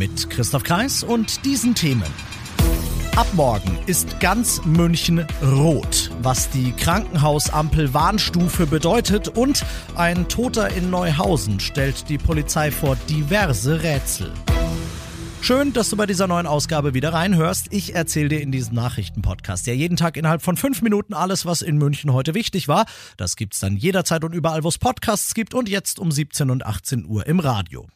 Mit Christoph Kreis und diesen Themen. Ab morgen ist ganz München rot, was die Krankenhausampel-Warnstufe bedeutet und ein Toter in Neuhausen stellt die Polizei vor diverse Rätsel. Schön, dass du bei dieser neuen Ausgabe wieder reinhörst. Ich erzähle dir in diesem Nachrichtenpodcast ja jeden Tag innerhalb von fünf Minuten alles, was in München heute wichtig war. Das gibt's dann jederzeit und überall, wo es Podcasts gibt und jetzt um 17 und 18 Uhr im Radio.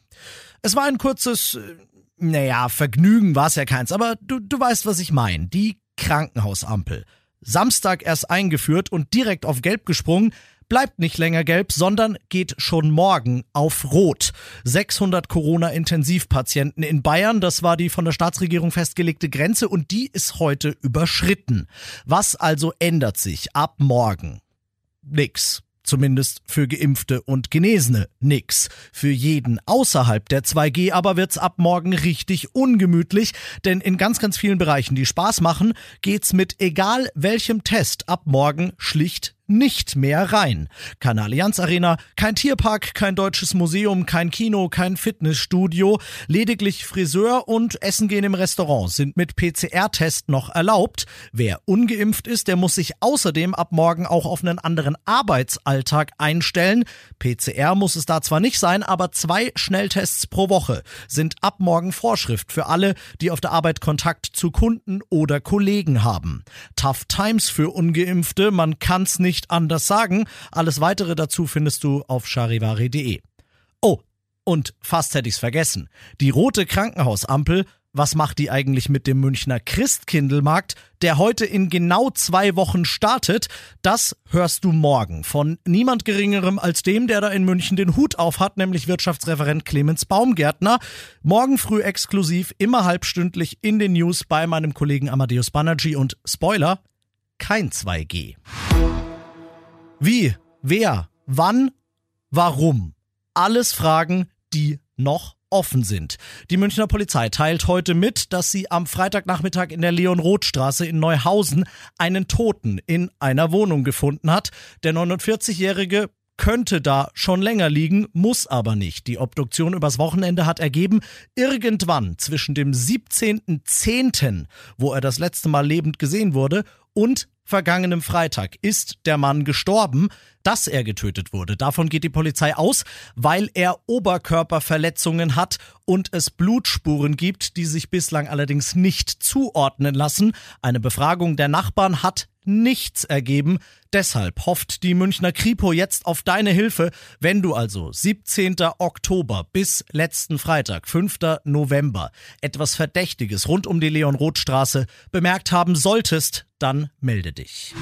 Es war ein kurzes, äh, naja, Vergnügen war es ja keins, aber du, du weißt, was ich meine. Die Krankenhausampel. Samstag erst eingeführt und direkt auf Gelb gesprungen bleibt nicht länger gelb, sondern geht schon morgen auf Rot. 600 Corona-Intensivpatienten in Bayern, das war die von der Staatsregierung festgelegte Grenze und die ist heute überschritten. Was also ändert sich ab morgen? Nix. Zumindest für Geimpfte und Genesene nix. Für jeden außerhalb der 2G aber wird's ab morgen richtig ungemütlich, denn in ganz, ganz vielen Bereichen, die Spaß machen, geht's mit egal welchem Test ab morgen schlicht nicht mehr rein. Keine Allianz Arena, kein Tierpark, kein deutsches Museum, kein Kino, kein Fitnessstudio, lediglich Friseur und Essen gehen im Restaurant sind mit PCR-Test noch erlaubt. Wer ungeimpft ist, der muss sich außerdem ab morgen auch auf einen anderen Arbeitsalltag einstellen. PCR muss es da zwar nicht sein, aber zwei Schnelltests pro Woche sind ab morgen Vorschrift für alle, die auf der Arbeit Kontakt zu Kunden oder Kollegen haben. Tough Times für ungeimpfte, man kann's nicht nicht anders sagen. Alles weitere dazu findest du auf charivari.de. Oh, und fast hätte ich's vergessen. Die rote Krankenhausampel was macht die eigentlich mit dem Münchner Christkindlmarkt, der heute in genau zwei Wochen startet? Das hörst du morgen von niemand Geringerem als dem, der da in München den Hut auf hat, nämlich Wirtschaftsreferent Clemens Baumgärtner. Morgen früh exklusiv, immer halbstündlich in den News bei meinem Kollegen Amadeus Banerjee und Spoiler, kein 2G. Wie, wer, wann, warum? Alles Fragen, die noch offen sind. Die Münchner Polizei teilt heute mit, dass sie am Freitagnachmittag in der Leon-Roth-Straße in Neuhausen einen Toten in einer Wohnung gefunden hat. Der 49-Jährige könnte da schon länger liegen, muss aber nicht. Die Obduktion übers Wochenende hat ergeben, irgendwann zwischen dem 17.10., wo er das letzte Mal lebend gesehen wurde, und vergangenem Freitag ist der Mann gestorben. Dass er getötet wurde, davon geht die Polizei aus, weil er Oberkörperverletzungen hat und es Blutspuren gibt, die sich bislang allerdings nicht zuordnen lassen. Eine Befragung der Nachbarn hat nichts ergeben. Deshalb hofft die Münchner Kripo jetzt auf deine Hilfe, wenn du also 17. Oktober bis letzten Freitag, 5. November, etwas Verdächtiges rund um die Leon-Roth-Straße bemerkt haben solltest, dann melde dich.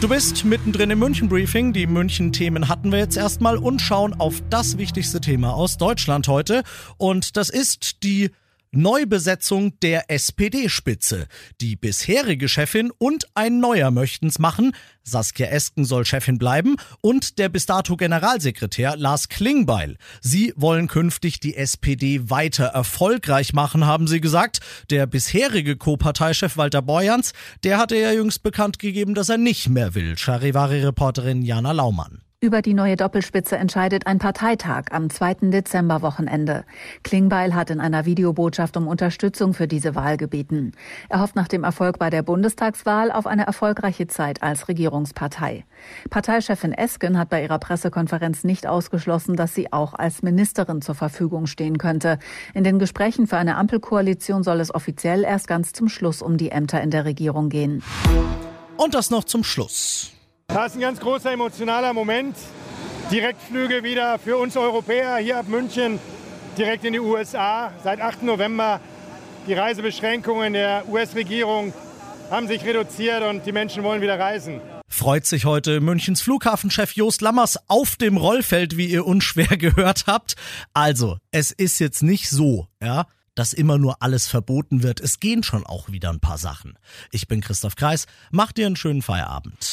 Du bist mittendrin im München-Briefing. Die München-Themen hatten wir jetzt erstmal und schauen auf das wichtigste Thema aus Deutschland heute. Und das ist die Neubesetzung der SPD-Spitze. Die bisherige Chefin und ein neuer möchten's machen. Saskia Esken soll Chefin bleiben und der bis dato Generalsekretär Lars Klingbeil. Sie wollen künftig die SPD weiter erfolgreich machen, haben sie gesagt. Der bisherige Co-Parteichef Walter Borjans, der hatte ja jüngst bekannt gegeben, dass er nicht mehr will. Charivari-Reporterin Jana Laumann. Über die neue Doppelspitze entscheidet ein Parteitag am 2. Dezember-Wochenende. Klingbeil hat in einer Videobotschaft um Unterstützung für diese Wahl gebeten. Er hofft nach dem Erfolg bei der Bundestagswahl auf eine erfolgreiche Zeit als Regierungspartei. Parteichefin Esken hat bei ihrer Pressekonferenz nicht ausgeschlossen, dass sie auch als Ministerin zur Verfügung stehen könnte. In den Gesprächen für eine Ampelkoalition soll es offiziell erst ganz zum Schluss um die Ämter in der Regierung gehen. Und das noch zum Schluss. Das ist ein ganz großer emotionaler Moment. Direktflüge wieder für uns Europäer hier ab München direkt in die USA. Seit 8. November die Reisebeschränkungen der US-Regierung haben sich reduziert und die Menschen wollen wieder reisen. Freut sich heute Münchens Flughafenchef Jost Lammers auf dem Rollfeld, wie ihr unschwer gehört habt. Also, es ist jetzt nicht so, ja, dass immer nur alles verboten wird. Es gehen schon auch wieder ein paar Sachen. Ich bin Christoph Kreis. Macht dir einen schönen Feierabend.